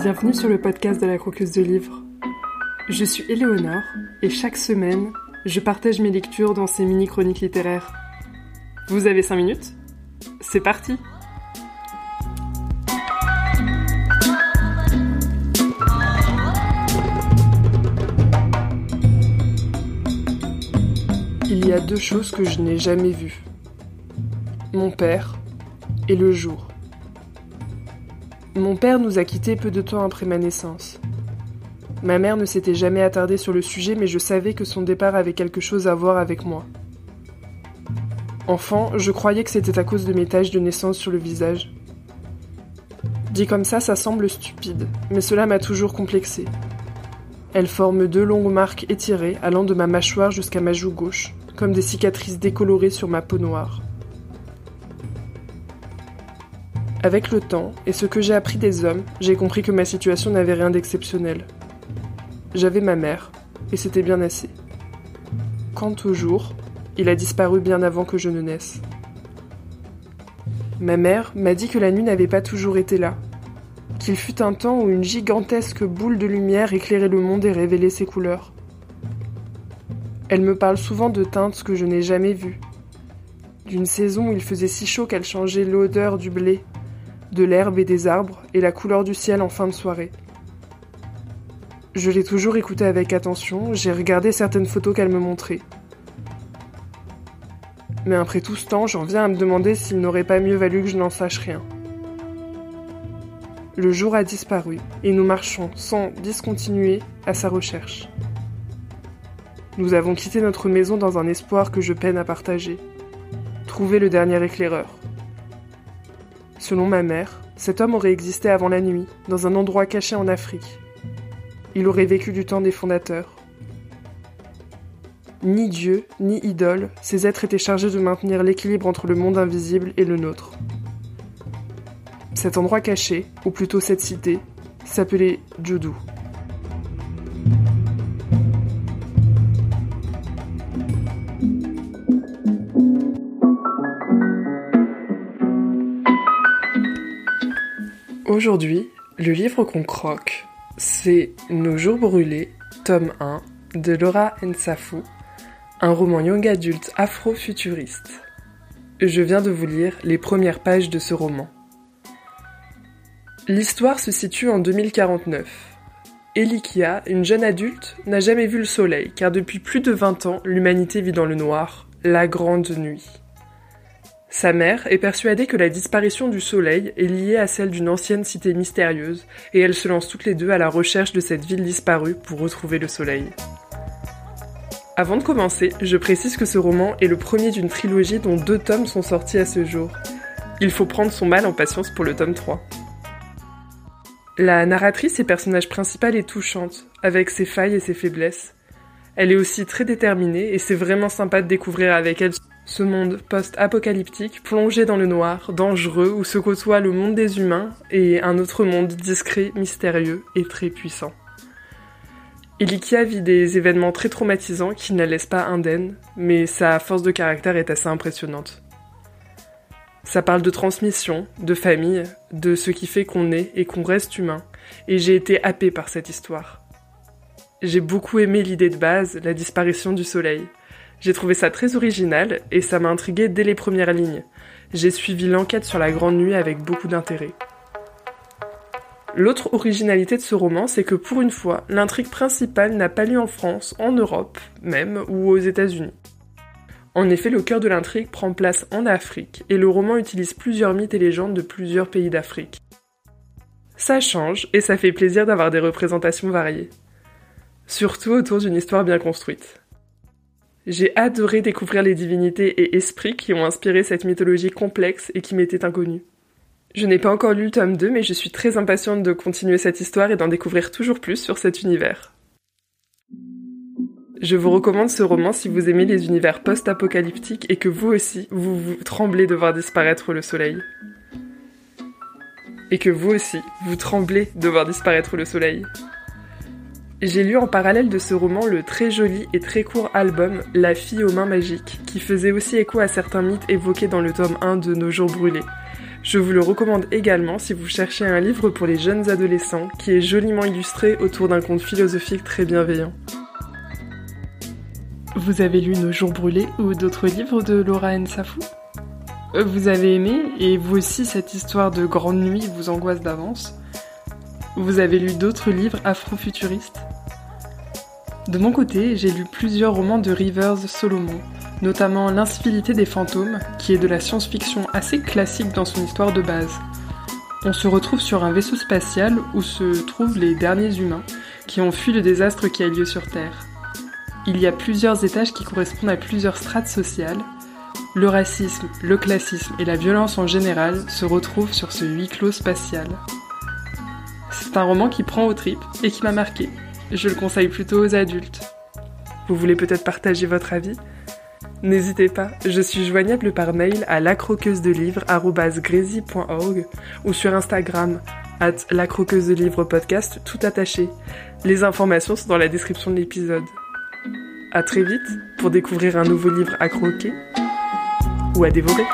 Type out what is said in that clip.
Bienvenue sur le podcast de la croqueuse de livres. Je suis Éléonore et chaque semaine, je partage mes lectures dans ces mini-chroniques littéraires. Vous avez 5 minutes? C'est parti Il y a deux choses que je n'ai jamais vues. Mon père et le jour. Mon père nous a quittés peu de temps après ma naissance. Ma mère ne s'était jamais attardée sur le sujet, mais je savais que son départ avait quelque chose à voir avec moi. Enfant, je croyais que c'était à cause de mes taches de naissance sur le visage. Dit comme ça, ça semble stupide, mais cela m'a toujours complexé. Elles forment deux longues marques étirées allant de ma mâchoire jusqu'à ma joue gauche, comme des cicatrices décolorées sur ma peau noire. Avec le temps et ce que j'ai appris des hommes, j'ai compris que ma situation n'avait rien d'exceptionnel. J'avais ma mère, et c'était bien assez. Quant au jour, il a disparu bien avant que je ne naisse. Ma mère m'a dit que la nuit n'avait pas toujours été là, qu'il fut un temps où une gigantesque boule de lumière éclairait le monde et révélait ses couleurs. Elle me parle souvent de teintes que je n'ai jamais vues, d'une saison où il faisait si chaud qu'elle changeait l'odeur du blé de l'herbe et des arbres et la couleur du ciel en fin de soirée. Je l'ai toujours écoutée avec attention, j'ai regardé certaines photos qu'elle me montrait. Mais après tout ce temps, j'en viens à me demander s'il n'aurait pas mieux valu que je n'en sache rien. Le jour a disparu et nous marchons sans discontinuer à sa recherche. Nous avons quitté notre maison dans un espoir que je peine à partager. Trouver le dernier éclaireur. Selon ma mère, cet homme aurait existé avant la nuit, dans un endroit caché en Afrique. Il aurait vécu du temps des fondateurs. Ni Dieu, ni idole, ces êtres étaient chargés de maintenir l'équilibre entre le monde invisible et le nôtre. Cet endroit caché, ou plutôt cette cité, s'appelait Judu. Aujourd'hui, le livre qu'on croque, c'est Nos jours brûlés, tome 1, de Laura Nsafou, un roman young adulte afro-futuriste. Je viens de vous lire les premières pages de ce roman. L'histoire se situe en 2049. Elikia, une jeune adulte, n'a jamais vu le soleil car depuis plus de 20 ans, l'humanité vit dans le noir, la grande nuit. Sa mère est persuadée que la disparition du soleil est liée à celle d'une ancienne cité mystérieuse, et elles se lancent toutes les deux à la recherche de cette ville disparue pour retrouver le soleil. Avant de commencer, je précise que ce roman est le premier d'une trilogie dont deux tomes sont sortis à ce jour. Il faut prendre son mal en patience pour le tome 3. La narratrice et personnage principal est touchante, avec ses failles et ses faiblesses. Elle est aussi très déterminée et c'est vraiment sympa de découvrir avec elle ce monde post-apocalyptique, plongé dans le noir, dangereux, où se côtoient le monde des humains et un autre monde discret, mystérieux et très puissant. Ilikia vit des événements très traumatisants qui ne la laissent pas indemne, mais sa force de caractère est assez impressionnante. Ça parle de transmission, de famille, de ce qui fait qu'on est et qu'on reste humain, et j'ai été happée par cette histoire. J'ai beaucoup aimé l'idée de base, la disparition du soleil. J'ai trouvé ça très original et ça m'a intrigué dès les premières lignes. J'ai suivi l'enquête sur la Grande Nuit avec beaucoup d'intérêt. L'autre originalité de ce roman, c'est que pour une fois, l'intrigue principale n'a pas lieu en France, en Europe même, ou aux États-Unis. En effet, le cœur de l'intrigue prend place en Afrique, et le roman utilise plusieurs mythes et légendes de plusieurs pays d'Afrique. Ça change, et ça fait plaisir d'avoir des représentations variées. Surtout autour d'une histoire bien construite. J'ai adoré découvrir les divinités et esprits qui ont inspiré cette mythologie complexe et qui m'étaient inconnus. Je n'ai pas encore lu le tome 2, mais je suis très impatiente de continuer cette histoire et d'en découvrir toujours plus sur cet univers. Je vous recommande ce roman si vous aimez les univers post-apocalyptiques et que vous aussi, vous tremblez de voir disparaître le soleil. Et que vous aussi, vous tremblez de voir disparaître le soleil. J'ai lu en parallèle de ce roman le très joli et très court album La fille aux mains magiques, qui faisait aussi écho à certains mythes évoqués dans le tome 1 de Nos jours brûlés. Je vous le recommande également si vous cherchez un livre pour les jeunes adolescents qui est joliment illustré autour d'un conte philosophique très bienveillant. Vous avez lu Nos jours brûlés ou d'autres livres de Laura N. Safou? Vous avez aimé et vous aussi cette histoire de grande nuit vous angoisse d'avance? Vous avez lu d'autres livres afrofuturistes? De mon côté, j'ai lu plusieurs romans de Rivers Solomon, notamment L'incivilité des fantômes, qui est de la science-fiction assez classique dans son histoire de base. On se retrouve sur un vaisseau spatial où se trouvent les derniers humains qui ont fui le désastre qui a lieu sur Terre. Il y a plusieurs étages qui correspondent à plusieurs strates sociales. Le racisme, le classisme et la violence en général se retrouvent sur ce huis clos spatial. C'est un roman qui prend aux tripes et qui m'a marqué. Je le conseille plutôt aux adultes. Vous voulez peut-être partager votre avis? N'hésitez pas, je suis joignable par mail à lacroqueusedelivre.org ou sur Instagram at lacroqueusedelivre podcast tout attaché. Les informations sont dans la description de l'épisode. À très vite pour découvrir un nouveau livre à croquer ou à dévorer.